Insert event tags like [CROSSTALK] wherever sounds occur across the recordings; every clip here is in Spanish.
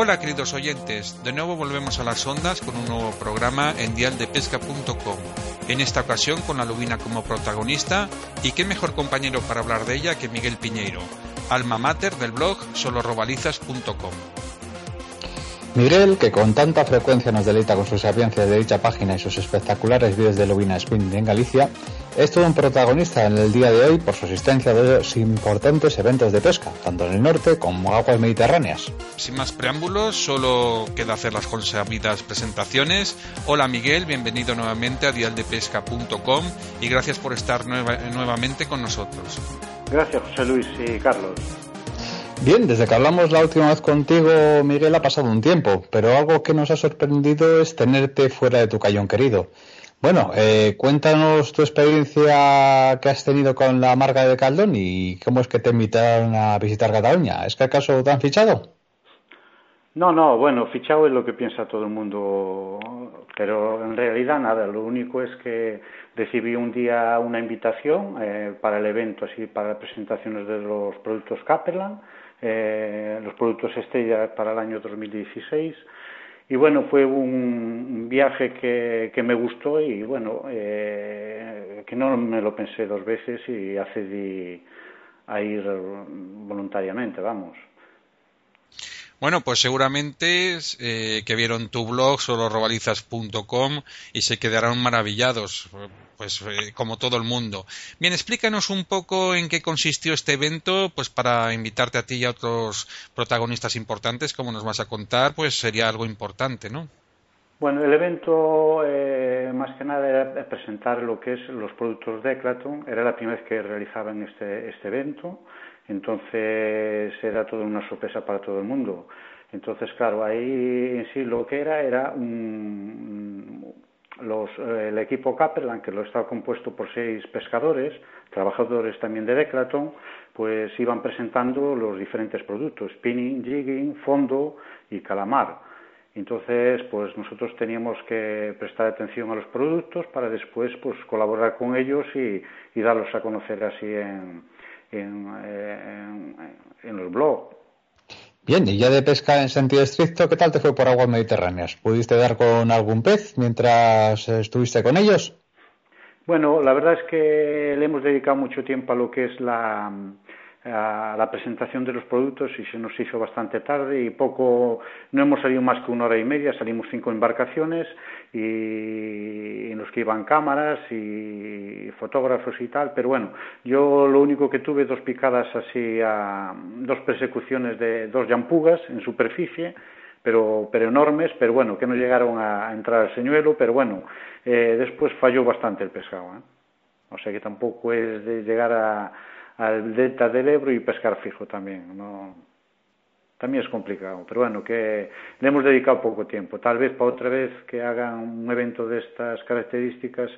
Hola queridos oyentes, de nuevo volvemos a las ondas con un nuevo programa en dialdepesca.com. En esta ocasión con la lubina como protagonista y qué mejor compañero para hablar de ella que Miguel Piñeiro, alma mater del blog solorobalizas.com. Miguel, que con tanta frecuencia nos deleita con su sapiencia de dicha página y sus espectaculares vídeos de Lubina Spin en Galicia, es todo un protagonista en el día de hoy por su asistencia a dos importantes eventos de pesca, tanto en el norte como aguas mediterráneas. Sin más preámbulos, solo queda hacer las consabidas presentaciones. Hola Miguel, bienvenido nuevamente a dialdepesca.com y gracias por estar nuevamente con nosotros. Gracias José Luis y Carlos. Bien, desde que hablamos la última vez contigo, Miguel, ha pasado un tiempo, pero algo que nos ha sorprendido es tenerte fuera de tu cayón querido. Bueno, eh, cuéntanos tu experiencia que has tenido con la marca de Caldón y cómo es que te invitaron a visitar Cataluña. ¿Es que acaso te han fichado? No, no, bueno, fichado es lo que piensa todo el mundo, pero en realidad nada, lo único es que recibí un día una invitación eh, para el evento, así para presentaciones de los productos Capellan eh, los productos estrella para el año 2016. Y bueno, fue un viaje que, que me gustó y bueno, eh, que no me lo pensé dos veces y accedí a ir voluntariamente, vamos. Bueno, pues seguramente eh, que vieron tu blog solorobalizas.com y se quedarán maravillados, pues eh, como todo el mundo. Bien, explícanos un poco en qué consistió este evento, pues para invitarte a ti y a otros protagonistas importantes, como nos vas a contar, pues sería algo importante, ¿no? Bueno, el evento eh, más que nada era presentar lo que es los productos de Eclaton. Era la primera vez que realizaban este, este evento entonces era toda una sorpresa para todo el mundo. Entonces, claro, ahí en sí lo que era era los, eh, el equipo Caperland, que lo estaba compuesto por seis pescadores, trabajadores también de Declaton, pues iban presentando los diferentes productos, spinning, jigging, fondo y calamar. Entonces, pues nosotros teníamos que prestar atención a los productos para después pues colaborar con ellos y darlos a conocer así en, en, en, los blogs. Bien, y ya de pesca en sentido estricto, ¿qué tal te fue por aguas mediterráneas? ¿Pudiste dar con algún pez mientras estuviste con ellos? Bueno, la verdad es que le hemos dedicado mucho tiempo a lo que es la, a la presentación de los productos y se nos hizo bastante tarde y poco, no hemos salido más que una hora y media, salimos cinco embarcaciones y en los que iban cámaras y fotógrafos y tal, pero bueno, yo lo único que tuve dos picadas así, a, dos persecuciones de dos llampugas en superficie, pero, pero enormes, pero bueno, que no llegaron a, entrar al señuelo, pero bueno, eh, después falló bastante el pescado, ¿eh? o sea que tampoco es de llegar a al delta del Ebro y pescar fijo también. No, también es complicado, pero bueno, que le hemos dedicado poco tiempo. Tal vez para otra vez que hagan un evento de estas características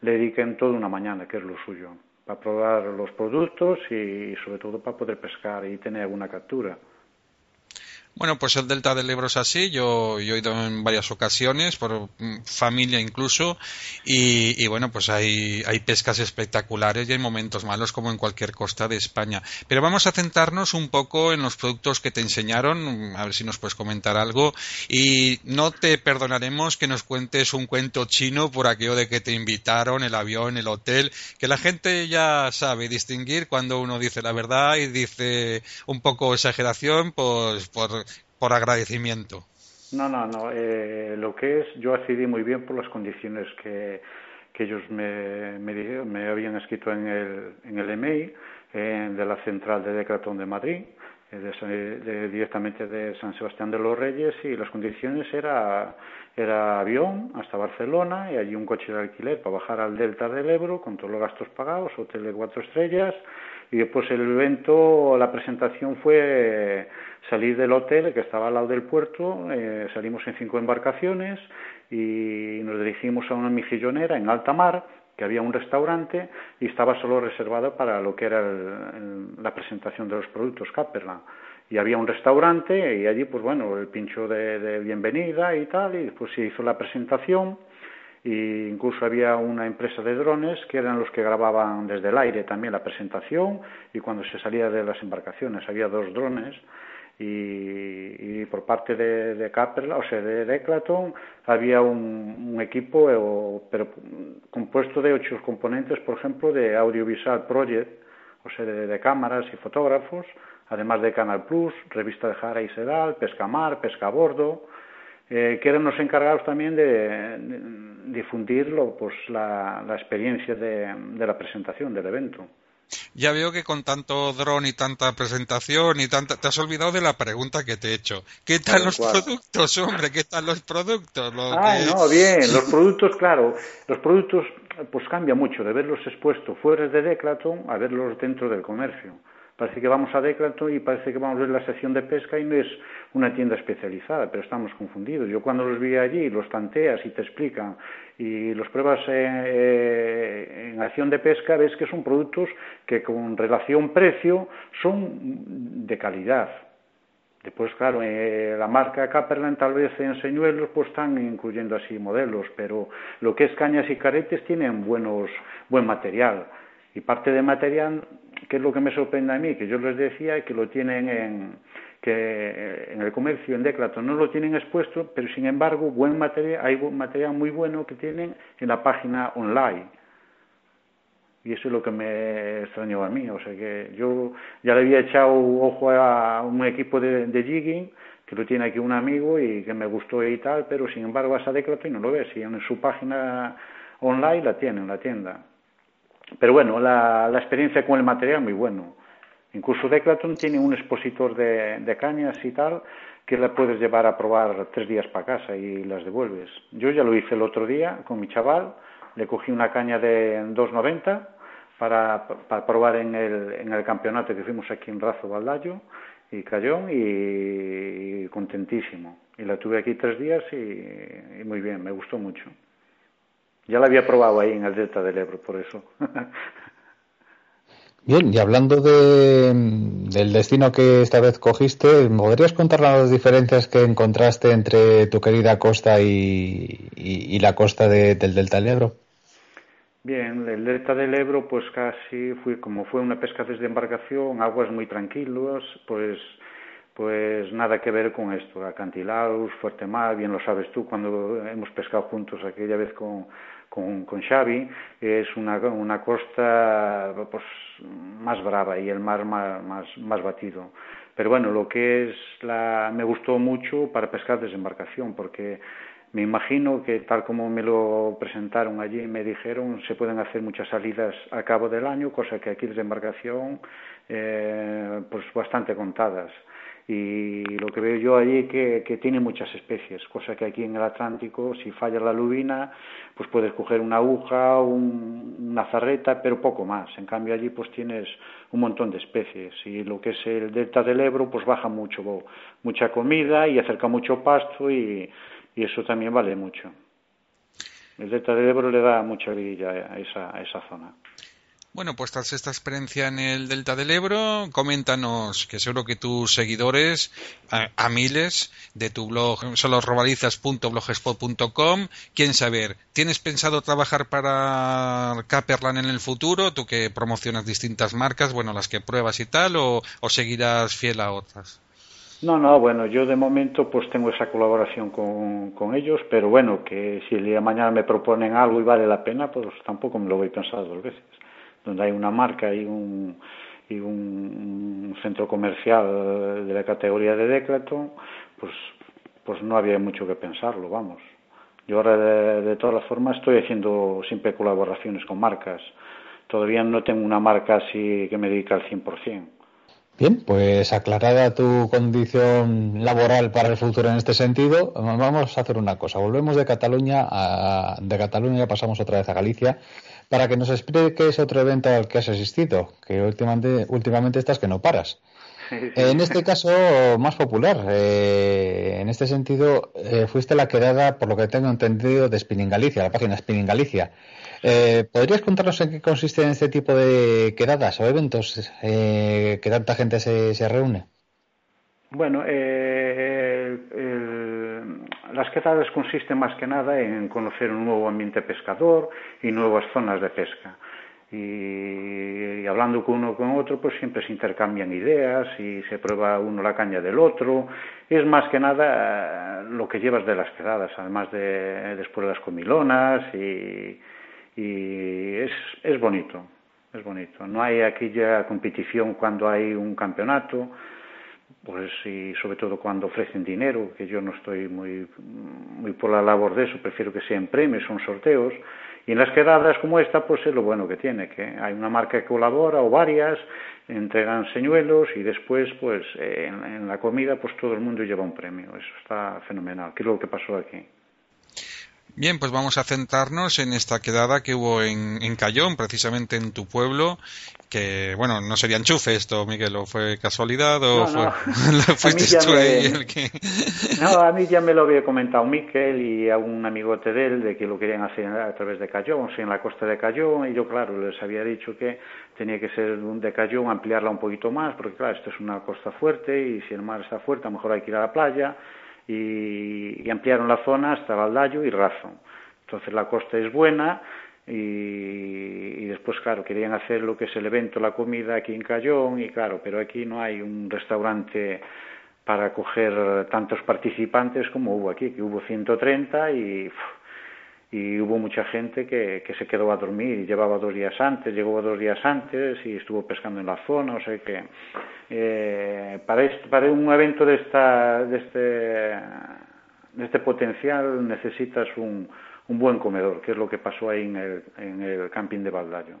le dediquen toda una mañana, que es lo suyo, para probar los productos y sobre todo para poder pescar y tener alguna captura. Bueno, pues el Delta del Ebro es así. Yo, he ido en varias ocasiones, por mm, familia incluso, y, bueno, pues hay, hay, pescas espectaculares y hay momentos malos como en cualquier costa de España. Pero vamos a centrarnos un poco en los productos que te enseñaron, a ver si nos puedes comentar algo. Y no te perdonaremos que nos cuentes un cuento chino por aquello de que te invitaron, el avión, el hotel, que la gente ya sabe distinguir cuando uno dice la verdad y dice un poco exageración, pues por por agradecimiento. No, no, no. Eh, lo que es, yo accedí muy bien por las condiciones que, ellos me, habían escrito en el, en el email de la central de Declatón de Madrid, de, directamente de San Sebastián de los Reyes y las condiciones era, era avión hasta Barcelona y allí un coche de alquiler para bajar al Delta del Ebro con todos los gastos pagados, hotel de cuatro estrellas y después el evento, la presentación fue salir del hotel que estaba al lado del puerto, eh, salimos en cinco embarcaciones y nos dirigimos a una mejillonera en alta mar que había un restaurante y estaba solo reservado para lo que era la presentación de los productos Caperland. Y había un restaurante y allí, pues bueno, el pincho de, bienvenida y tal, y después se hizo la presentación e incluso había una empresa de drones que eran los que grababan desde el aire también la presentación y cuando se salía de las embarcaciones había dos drones y, por parte de, de o sea, de Declaton, había un, equipo eh, pero compuesto de ocho componentes, por ejemplo, de Audiovisual Project, o sea, de, cámaras y fotógrafos, además de Canal Plus, revista de Jara y Sedal, Pesca Mar, Pesca a Bordo, eh, que eran los encargados también de, difundir pues, la, experiencia de la presentación del evento. Ya veo que con tanto dron y tanta presentación y tanta... Te has olvidado de la pregunta que te he hecho. ¿Qué tal los productos, hombre? ¿Qué tal los productos? Ay, no, bien. Los productos, claro. Los productos, pues cambia mucho de verlos expuestos fuera de Declaton a verlos dentro del comercio. Parece que vamos a Declaton y parece que vamos a ver la sección de pesca y no es una tienda especializada, pero estamos confundidos. Yo cuando los vi allí, los tanteas y te explican y los pruebas eh, en acción de pesca, ves que son productos que con relación precio son de calidad. Después, claro, eh, la marca Caperland tal vez en señuelos pues están incluyendo así modelos, pero lo que es cañas y caretes tienen buenos, buen material. Y parte de material ¿Qué es lo que me sorprende a mí? Que yo les decía que lo tienen en, que eh, en el comercio, en Declaton, no lo tienen expuesto, pero sin embargo buen material, hay material muy bueno que tienen en la página online. Y eso es lo que me extrañó a mí. O sea que yo ya le había echado ojo a un equipo de, de jigging, que lo tiene aquí un amigo y que me gustó y tal, pero sin embargo a esa Declaton no lo ves. Y en su página online la tienen, la tienda. Pero bueno, la, experiencia con el material muy bueno. Incluso Declaton tiene un expositor de, cañas y tal que la puedes llevar a probar tres días para casa y las devuelves. Yo ya lo hice el otro día con mi chaval, le cogí una caña de 2,90 para, para probar en el, en el campeonato que fuimos aquí en Razo Baldayo y Cayón y, contentísimo. Y la tuve aquí tres días y muy bien, me gustó mucho. Ya la había probado ahí en el Delta del Ebro, por eso. [LAUGHS] Bien, y hablando de, del destino que esta vez cogiste, ¿me podrías contar las diferencias que encontraste entre tu querida costa y, la costa del Delta del Ebro? Bien, el Delta del Ebro, pues casi fui, como fue una pesca desde embarcación, aguas muy tranquilas, pues pues nada que ver con esto, acantilados, fuerte mar, bien lo sabes tú cuando hemos pescado juntos aquella vez con, con, con Xavi, es una, una costa pues, más brava y el mar más, más, más batido. Pero bueno, lo que es la, me gustó mucho para pescar desde embarcación, porque me imagino que tal como me lo presentaron allí, me dijeron, se pueden hacer muchas salidas a cabo del año, cosa que aquí desde embarcación, eh, pues bastante contadas y lo que veo yo allí que, que tiene muchas especies, cosa que aquí en el Atlántico, si falla la lubina, pues puedes coger una aguja, un, una zarreta, pero poco más. En cambio allí pues tienes un montón de especies y lo que es el delta del Ebro pues baja mucho, mucha comida y acerca mucho pasto y, eso también vale mucho. El delta del Ebro le da mucha grilla a esa, a esa zona. Bueno, pues tras esta experiencia en el Delta del Ebro, coméntanos, que seguro que tus seguidores, a, miles, de tu blog, son los robalizas.blogspot.com, quieren saber, ¿tienes pensado trabajar para Caperland en el futuro? Tú que promocionas distintas marcas, bueno, las que pruebas y tal, o, seguirás fiel a otras? No, no, bueno, yo de momento pues tengo esa colaboración con, con, ellos, pero bueno, que si el día de mañana me proponen algo y vale la pena, pues tampoco me lo voy a pensar dos veces donde hay una marca y un, y un, centro comercial de la categoría de Declaton, pues, pues no había mucho que pensarlo, vamos. Yo ahora, de, todas formas, estoy haciendo siempre colaboraciones con marcas. Todavía no tengo una marca así que me dedica al 100%. Bien, pues aclarada tu condición laboral para el futuro en este sentido, vamos a hacer una cosa. Volvemos de Cataluña a, de Cataluña pasamos otra vez a Galicia para que nos expliques otro evento al que has asistido, que últimamente, últimamente estás que no paras. En este caso, más popular. Eh, en este sentido, eh, fuiste la quedada, por lo que tengo entendido, de Spinning Galicia, la página Spinning Galicia. Eh, ¿Podrías contarnos en qué consiste este tipo de quedadas o eventos que tanta gente se, reúne? Bueno, las quedadas consisten más que nada en conocer un nuevo ambiente pescador y nuevas zonas de pesca y, hablando con uno con otro, pues siempre se intercambian ideas y se prueba uno la caña del otro. Es más que nada eh, lo que llevas de las quedadas, además de después de las comilonas y, y es, es bonito, es bonito. No hay aquella competición cuando hay un campeonato, pues y sobre todo cuando ofrecen dinero, que yo no estoy muy, muy por la labor de eso, prefiero que sean premios, son sorteos y en las quedadas como esta, pues es lo bueno que tiene, que hay una marca que colabora o varias, entregan señuelos y después, pues en, en la comida, pues todo el mundo lleva un premio. Eso está fenomenal. ¿Qué es lo que pasó aquí? Bien, pues vamos a centrarnos en esta quedada que hubo en, en Cayón, precisamente en tu pueblo, que, bueno, no sería enchufe esto, Miguel, o fue casualidad o no, [LAUGHS] fuiste tú ahí el que... [LAUGHS] No, a mí ya me lo había comentado Miquel y a un amigote de él de que lo querían hacer a través de Cayón, en la costa de Cayón, y yo, claro, les había dicho que tenía que ser de Cayón, ampliarla un poquito más, porque, claro, esto es una costa fuerte y si el mar está fuerte, a lo mejor hay que ir a la playa, y, ampliaron la zona hasta Valdayo y Razo. Entonces la costa es buena y, después, claro, querían hacer lo que es el evento, la comida aquí en Cayón y claro, pero aquí no hay un restaurante para acoger tantos participantes como hubo aquí, que hubo 130 y y hubo mucha gente que, que se quedó a dormir, llevaba dos días antes, llegó dos días antes y estuvo pescando en la zona, o sea que eh, para, este, para un evento de, esta, de, este, de este potencial necesitas un, un buen comedor, que es lo que pasó ahí en el, en el camping de Baldario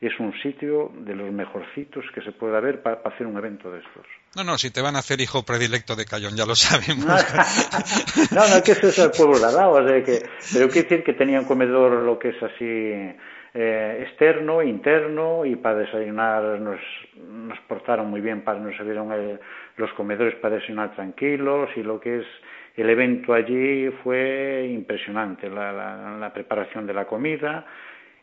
es un sitio de los mejorcitos que se puede haber para, hacer un evento de estos. No, no, si te van a hacer hijo predilecto de Cayón, ya lo sabemos. [LAUGHS] no, no, que eso es el pueblo lado, o sea que, pero quiere decir que tenía un comedor lo que es así eh, externo, interno, y para desayunar nos, nos portaron muy bien, para nos abrieron los comedores para desayunar tranquilos, y lo que es el evento allí fue impresionante, la, la, la preparación de la comida,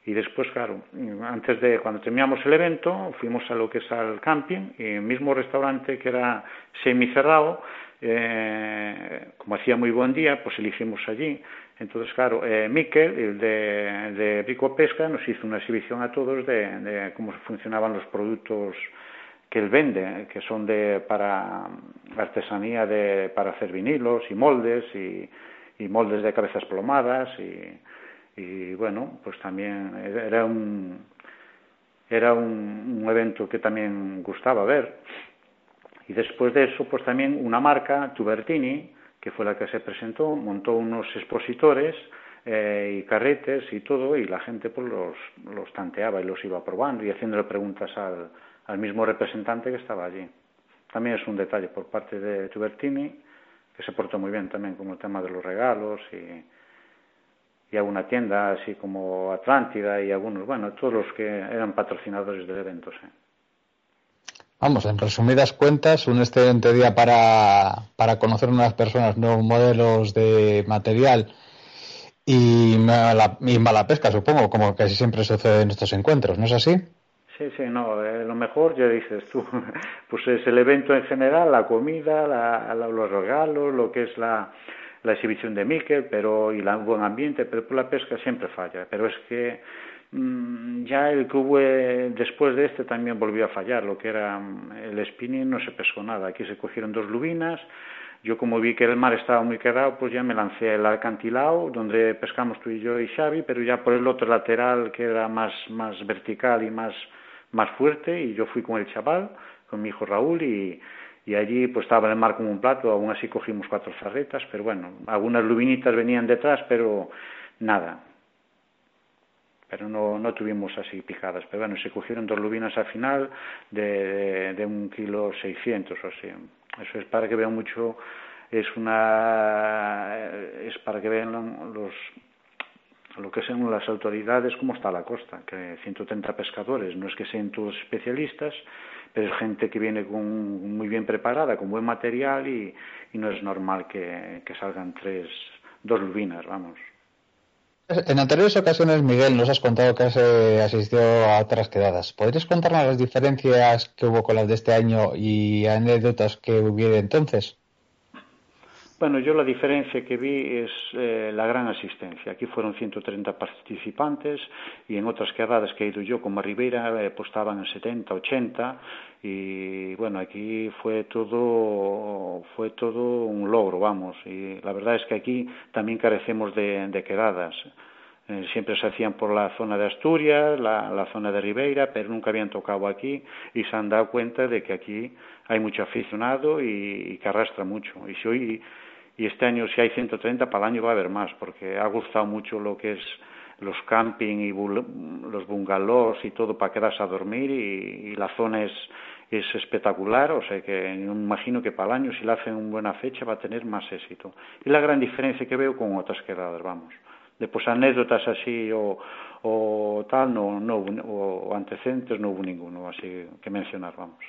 y después, claro, antes de cuando terminamos el evento, fuimos a lo que es al camping, y el mismo restaurante que era semicerrado, eh, como hacía muy buen día, pues elegimos allí. Entonces, claro, eh, Miquel, el de, de Rico Pesca, nos hizo una exhibición a todos de, de cómo funcionaban los productos que él vende, que son de para artesanía de para hacer vinilos y moldes y, y moldes de cabezas plomadas y y bueno, pues también era un era un, evento que también gustaba ver. Y después de eso, pues también una marca, Tubertini, que fue la que se presentó, montó unos expositores eh, y carretes y todo, y la gente pues los, los tanteaba y los iba probando y haciéndole preguntas al, al mismo representante que estaba allí. También es un detalle por parte de Tubertini, que se portó muy bien también con el tema de los regalos y, y alguna tienda así como Atlántida y algunos, bueno, todos los que eran patrocinadores del evento. ¿sí? Vamos, en resumidas cuentas, un excelente día para, para conocer unas personas, nuevos modelos de material y mala, y mala pesca, supongo, como casi siempre sucede en estos encuentros, ¿no es así? Sí, sí, no, eh, lo mejor ya dices tú, [LAUGHS] pues es el evento en general, la comida, la, la, los regalos, lo que es la, la exhibición de Miquel pero, y el buen ambiente, pero por la pesca siempre falla. Pero es que mmm, ya el que eh, después de este también volvió a fallar, lo que era mm, el spinning no se pescó nada. Aquí se cogieron dos lubinas, yo como vi que el mar estaba muy quedado, pues ya me lancé al acantilado, donde pescamos tú y yo y Xavi, pero ya por el otro lateral que era más, más vertical y más, más fuerte, y yo fui con el chaval, con mi hijo Raúl, y y allí pues estaba el mar como un plato, aún así cogimos cuatro zarretas, pero bueno, algunas lubinitas venían detrás, pero nada. pero no, no tuvimos así picadas. Pero bueno, se cogieron dos lubinas al final de, de, un kilo seiscientos o así. Eso es para que vean mucho, es una, es para que vean los, lo que sean las autoridades cómo está la costa, que 130 pescadores, no es que sean todos especialistas, pero es gente que viene con, muy bien preparada, con buen material y, no es normal que, que salgan tres, dos lubinas, vamos. En anteriores ocasiones, Miguel, nos has contado que has eh, asistido a otras quedadas. ¿Podrías contarnos las diferencias que hubo con las de este año y anécdotas que hubiera entonces? Bueno, yo la diferencia que vi es eh, la gran asistencia. Aquí fueron 130 participantes y en otras quedadas que he ido yo, como a Ribeira, eh, pues en 70, 80 y bueno, aquí fue todo, fue todo un logro, vamos. Y la verdad es que aquí también carecemos de, quedadas. Eh, siempre se hacían por la zona de Asturias, la, zona de Ribeira, pero nunca habían tocado aquí y se han dado cuenta de que aquí hay mucho aficionado y, que arrastra mucho. Y si hoy y este año si hay 130 para el año va a haber más porque ha gustado mucho lo que es los camping y los bungalows y todo para quedarse a dormir y, la zona es, es espectacular, o sea que me imagino que para el año si la hacen en buena fecha va a tener más éxito. Y la gran diferencia que veo con otras quedadas, vamos. Después anécdotas así o, o tal, no, no o antecedentes no hubo ninguno así que mencionar, vamos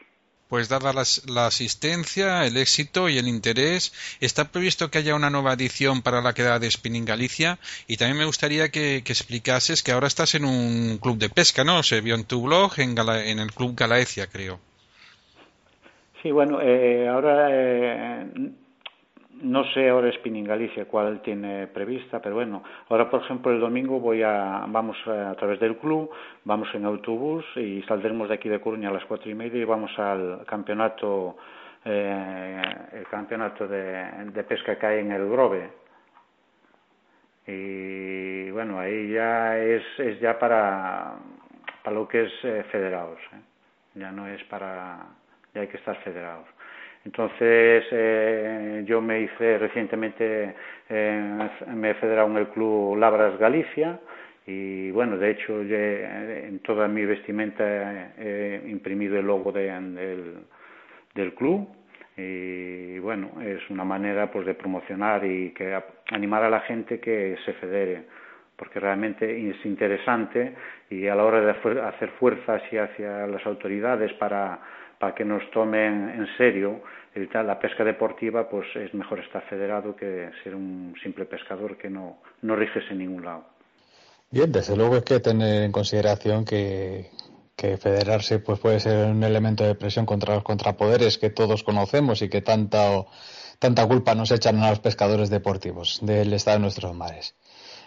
pues dada la, asistencia, el éxito y el interés, está previsto que haya una nueva edición para la quedada de Spinning Galicia y también me gustaría que, explicases que ahora estás en un club de pesca, ¿no? Se vio en tu blog, en, en el Club Galaecia, creo. Sí, bueno, eh, ahora eh, no sé ahora Spinning Galicia cuál tiene prevista, pero bueno, ahora por ejemplo el domingo voy a, vamos a, través del club, vamos en autobús y saldremos de aquí de Coruña a las cuatro y media y vamos al campeonato, eh, el campeonato de, pesca que hay en el Grove. Y bueno, ahí ya es, es ya para, para lo que es eh, federados, ¿eh? ya no es para, ya hay que estar federados. Entonces, eh, yo me hice recientemente, eh, me he federado en el club Labras Galicia y bueno, de hecho, en toda mi vestimenta he imprimido el logo del, del club y bueno, es una manera pues de promocionar y que animar a la gente que se federe porque realmente es interesante y a la hora de hacer fuerzas y hacia las autoridades para para que nos tomen en serio la pesca deportiva, pues es mejor estar federado que ser un simple pescador que no, no riges en ningún lado. Bien, desde luego hay que tener en consideración que, que federarse pues puede ser un elemento de presión contra los contrapoderes que todos conocemos y que tanta, tanta culpa nos echan a los pescadores deportivos del estado de nuestros mares.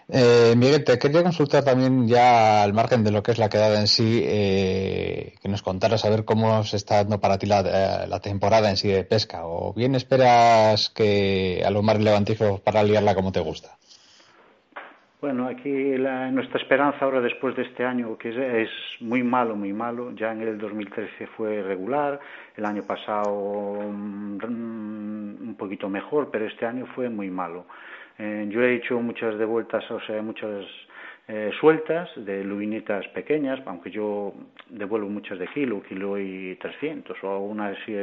Eh, Miguel, te quería consultar también ya al margen de lo que es la quedada en sí, eh, que nos contaras a ver cómo se está dando para ti la, eh, temporada en sí de pesca, o bien esperas que a los mares levantinos para liarla como te gusta. Bueno, aquí la, nuestra esperanza ahora después de este año, que es, es, muy malo, muy malo, ya en el 2013 fue regular, el año pasado mm, un poquito mejor, pero este año fue muy malo. Eh, yo he hecho muchas de vueltas, o sea, muchas eh, sueltas de lubinitas pequeñas, aunque yo devuelvo muchas de kilo, kilo y 300 o alguna así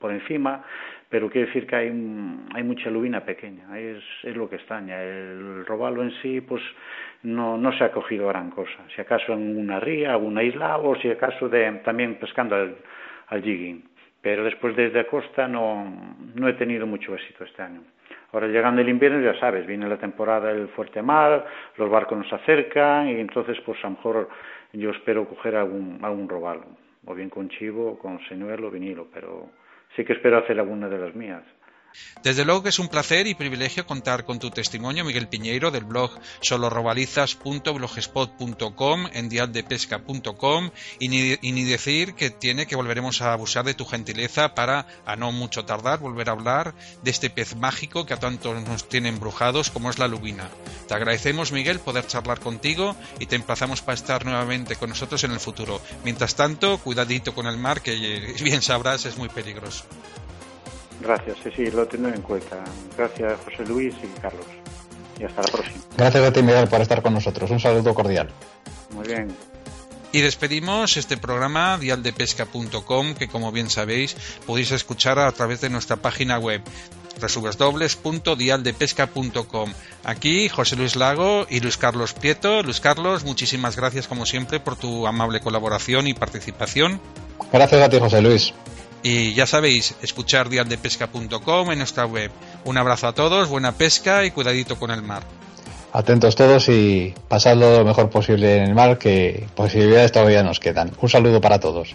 por encima, pero quiere decir que hay, hay mucha lubina pequeña, es, es lo que extraña. El robalo en sí, pues no, se ha cogido gran cosa, si acaso en una ría, alguna isla o si acaso de, también pescando al, al jigging. Pero después desde costa no, no he tenido mucho éxito este año. Ahora llegando el invierno, ya sabes, viene la temporada del fuerte mar, los barcos nos acercan y entonces pues a lo mejor yo espero coger algún, algún robalo, o bien con chivo, con señuelo, vinilo, pero sí que espero hacer alguna de las mías. Desde luego que es un placer y privilegio contar con tu testimonio, Miguel Piñeiro, del blog solorobalizas.blogspot.com, en dialdepesca.com, y y ni decir que tiene que volveremos a abusar de tu gentileza para, a no mucho tardar, volver a hablar de este pez mágico que a tanto nos tiene embrujados como es la lubina. Te agradecemos, Miguel, poder charlar contigo y te emplazamos para estar nuevamente con nosotros en el futuro. Mientras tanto, cuidadito con el mar, que bien sabrás, es muy peligroso. Gracias, sí, sí, lo tendré en cuenta. Gracias, José Luis y Carlos. Y hasta la próxima. Gracias a ti, Miguel, por estar con nosotros. Un saludo cordial. Muy bien. Y despedimos este programa dialdepesca.com que como bien sabéis podéis escuchar a través de nuestra página web www.dialdepesca.com. Aquí José Luis Lago y Luis Carlos Prieto. Luis Carlos, muchísimas gracias como siempre por tu amable colaboración y participación. Gracias a ti, José Luis. Y ya sabéis, escuchar dialdepesca.com en nuestra web. Un abrazo a todos, buena pesca y cuidadito con el mar. Atentos todos y pasadlo lo mejor posible en el mar, que posibilidades todavía nos quedan. Un saludo para todos.